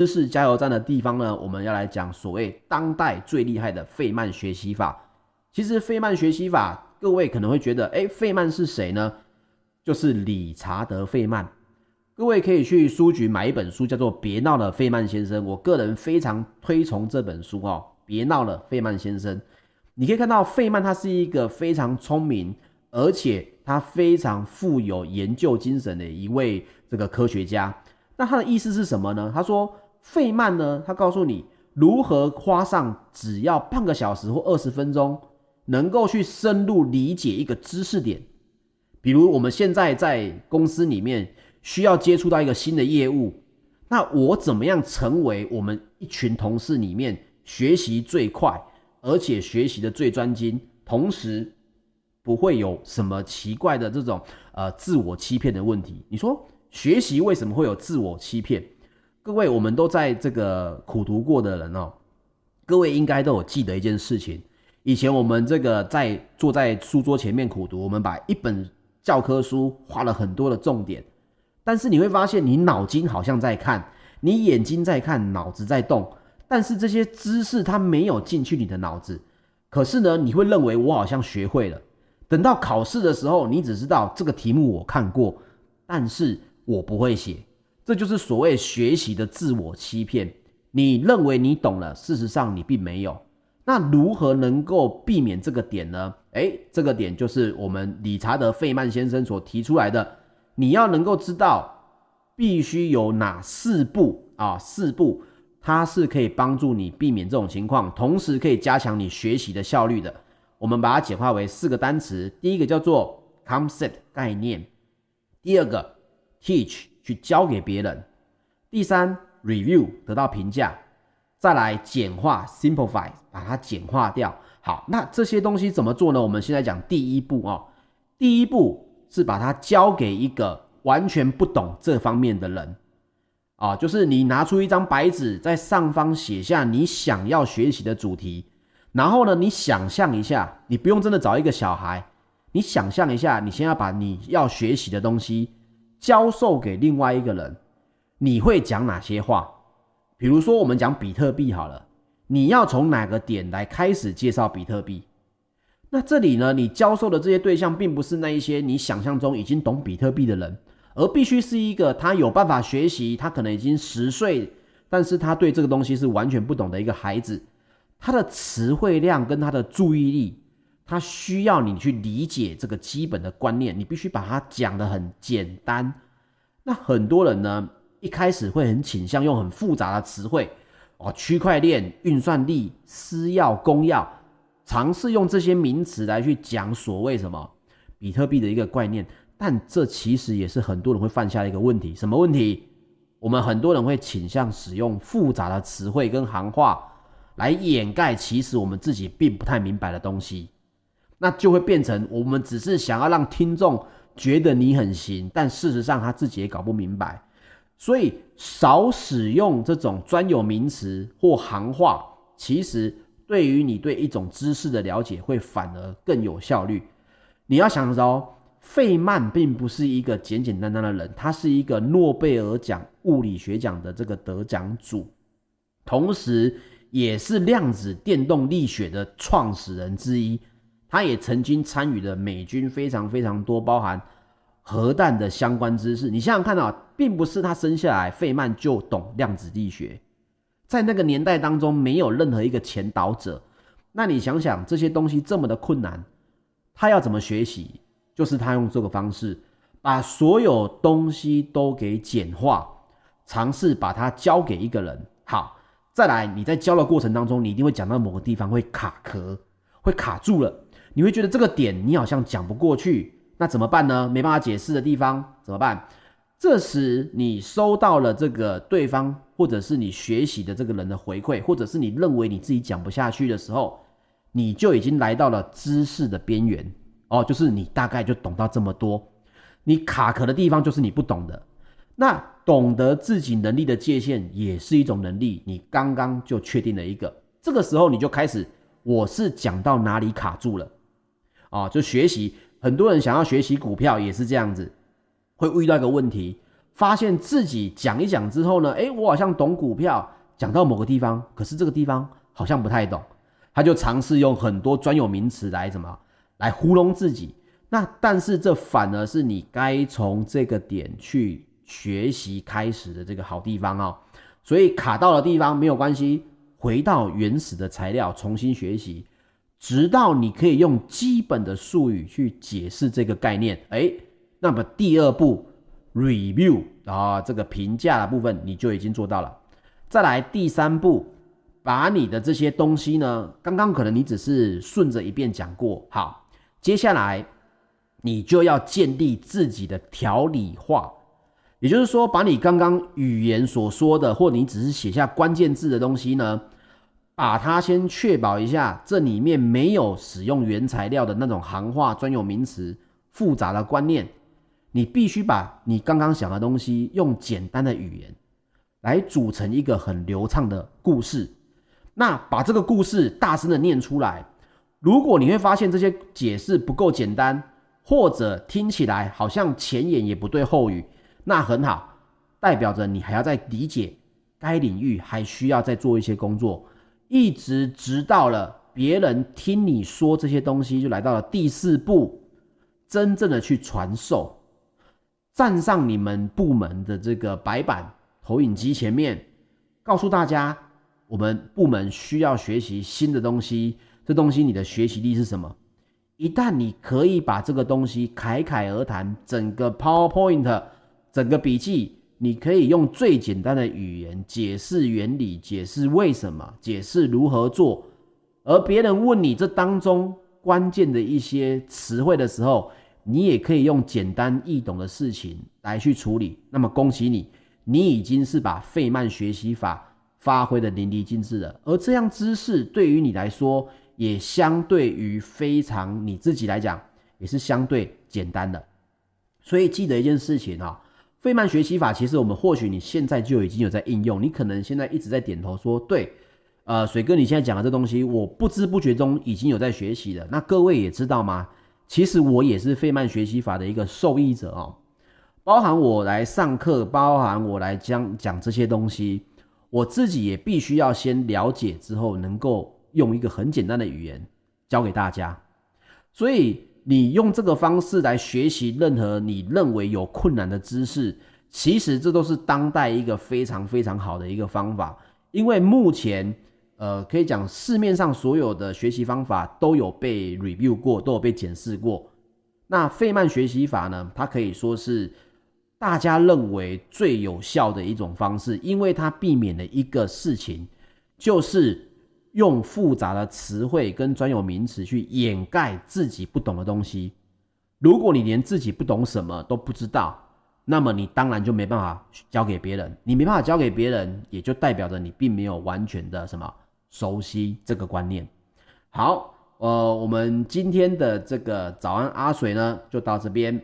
知识加油站的地方呢，我们要来讲所谓当代最厉害的费曼学习法。其实费曼学习法，各位可能会觉得，诶，费曼是谁呢？就是理查德·费曼。各位可以去书局买一本书，叫做《别闹了，费曼先生》。我个人非常推崇这本书哦，《别闹了，费曼先生》。你可以看到，费曼他是一个非常聪明，而且他非常富有研究精神的一位这个科学家。那他的意思是什么呢？他说。费曼呢，他告诉你如何花上只要半个小时或二十分钟，能够去深入理解一个知识点。比如我们现在在公司里面需要接触到一个新的业务，那我怎么样成为我们一群同事里面学习最快，而且学习的最专精，同时不会有什么奇怪的这种呃自我欺骗的问题？你说学习为什么会有自我欺骗？各位，我们都在这个苦读过的人哦，各位应该都有记得一件事情。以前我们这个在坐在书桌前面苦读，我们把一本教科书画了很多的重点，但是你会发现，你脑筋好像在看，你眼睛在看，脑子在动，但是这些知识它没有进去你的脑子。可是呢，你会认为我好像学会了。等到考试的时候，你只知道这个题目我看过，但是我不会写。这就是所谓学习的自我欺骗。你认为你懂了，事实上你并没有。那如何能够避免这个点呢？诶，这个点就是我们理查德·费曼先生所提出来的。你要能够知道，必须有哪四步啊？四步，它是可以帮助你避免这种情况，同时可以加强你学习的效率的。我们把它简化为四个单词。第一个叫做 concept 概念，第二个 teach。去教给别人。第三，review 得到评价，再来简化 simplify 把它简化掉。好，那这些东西怎么做呢？我们现在讲第一步哦。第一步是把它交给一个完全不懂这方面的人啊，就是你拿出一张白纸，在上方写下你想要学习的主题，然后呢，你想象一下，你不用真的找一个小孩，你想象一下，你先要把你要学习的东西。教授给另外一个人，你会讲哪些话？比如说，我们讲比特币好了，你要从哪个点来开始介绍比特币？那这里呢，你教授的这些对象，并不是那一些你想象中已经懂比特币的人，而必须是一个他有办法学习，他可能已经十岁，但是他对这个东西是完全不懂的一个孩子，他的词汇量跟他的注意力。他需要你去理解这个基本的观念，你必须把它讲得很简单。那很多人呢，一开始会很倾向用很复杂的词汇，哦，区块链、运算力、私钥、公钥，尝试用这些名词来去讲所谓什么比特币的一个概念。但这其实也是很多人会犯下的一个问题。什么问题？我们很多人会倾向使用复杂的词汇跟行话来掩盖，其实我们自己并不太明白的东西。那就会变成我们只是想要让听众觉得你很行，但事实上他自己也搞不明白。所以少使用这种专有名词或行话，其实对于你对一种知识的了解会反而更有效率。你要想着，费曼并不是一个简简单单的人，他是一个诺贝尔奖物理学奖的这个得奖主，同时也是量子电动力学的创始人之一。他也曾经参与了美军非常非常多包含核弹的相关知识。你想想看啊，并不是他生下来费曼就懂量子力学，在那个年代当中没有任何一个前导者。那你想想这些东西这么的困难，他要怎么学习？就是他用这个方式把所有东西都给简化，尝试把它交给一个人。好，再来你在教的过程当中，你一定会讲到某个地方会卡壳，会卡住了。你会觉得这个点你好像讲不过去，那怎么办呢？没办法解释的地方怎么办？这时你收到了这个对方或者是你学习的这个人的回馈，或者是你认为你自己讲不下去的时候，你就已经来到了知识的边缘哦，就是你大概就懂到这么多。你卡壳的地方就是你不懂的。那懂得自己能力的界限也是一种能力，你刚刚就确定了一个，这个时候你就开始，我是讲到哪里卡住了。啊，就学习，很多人想要学习股票也是这样子，会遇到一个问题，发现自己讲一讲之后呢，诶，我好像懂股票，讲到某个地方，可是这个地方好像不太懂，他就尝试用很多专有名词来怎么来糊弄自己。那但是这反而是你该从这个点去学习开始的这个好地方哦。所以卡到的地方没有关系，回到原始的材料重新学习，直到你可以用基本的术语去解释这个概念。诶，那么第二步 review 啊，这个评价的部分你就已经做到了。再来第三步，把你的这些东西呢，刚刚可能你只是顺着一遍讲过，好，接下来。你就要建立自己的条理化，也就是说，把你刚刚语言所说的，或你只是写下关键字的东西呢，把它先确保一下，这里面没有使用原材料的那种行话、专有名词、复杂的观念。你必须把你刚刚想的东西用简单的语言来组成一个很流畅的故事。那把这个故事大声的念出来。如果你会发现这些解释不够简单，或者听起来好像前言也不对后语，那很好，代表着你还要再理解该领域，还需要再做一些工作，一直直到了别人听你说这些东西，就来到了第四步，真正的去传授，站上你们部门的这个白板投影机前面，告诉大家，我们部门需要学习新的东西，这东西你的学习力是什么？一旦你可以把这个东西侃侃而谈，整个 PowerPoint，整个笔记，你可以用最简单的语言解释原理，解释为什么，解释如何做，而别人问你这当中关键的一些词汇的时候，你也可以用简单易懂的事情来去处理。那么恭喜你，你已经是把费曼学习法发挥得淋漓尽致了，而这样知识对于你来说。也相对于非常你自己来讲，也是相对简单的。所以记得一件事情啊，费曼学习法其实我们或许你现在就已经有在应用，你可能现在一直在点头说对，呃，水哥你现在讲的这东西，我不知不觉中已经有在学习了。那各位也知道吗？其实我也是费曼学习法的一个受益者哦，包含我来上课，包含我来讲讲这些东西，我自己也必须要先了解之后能够。用一个很简单的语言教给大家，所以你用这个方式来学习任何你认为有困难的知识，其实这都是当代一个非常非常好的一个方法。因为目前，呃，可以讲市面上所有的学习方法都有被 review 过，都有被检视过。那费曼学习法呢，它可以说是大家认为最有效的一种方式，因为它避免了一个事情，就是。用复杂的词汇跟专有名词去掩盖自己不懂的东西。如果你连自己不懂什么都不知道，那么你当然就没办法教给别人。你没办法教给别人，也就代表着你并没有完全的什么熟悉这个观念。好，呃，我们今天的这个早安阿水呢，就到这边。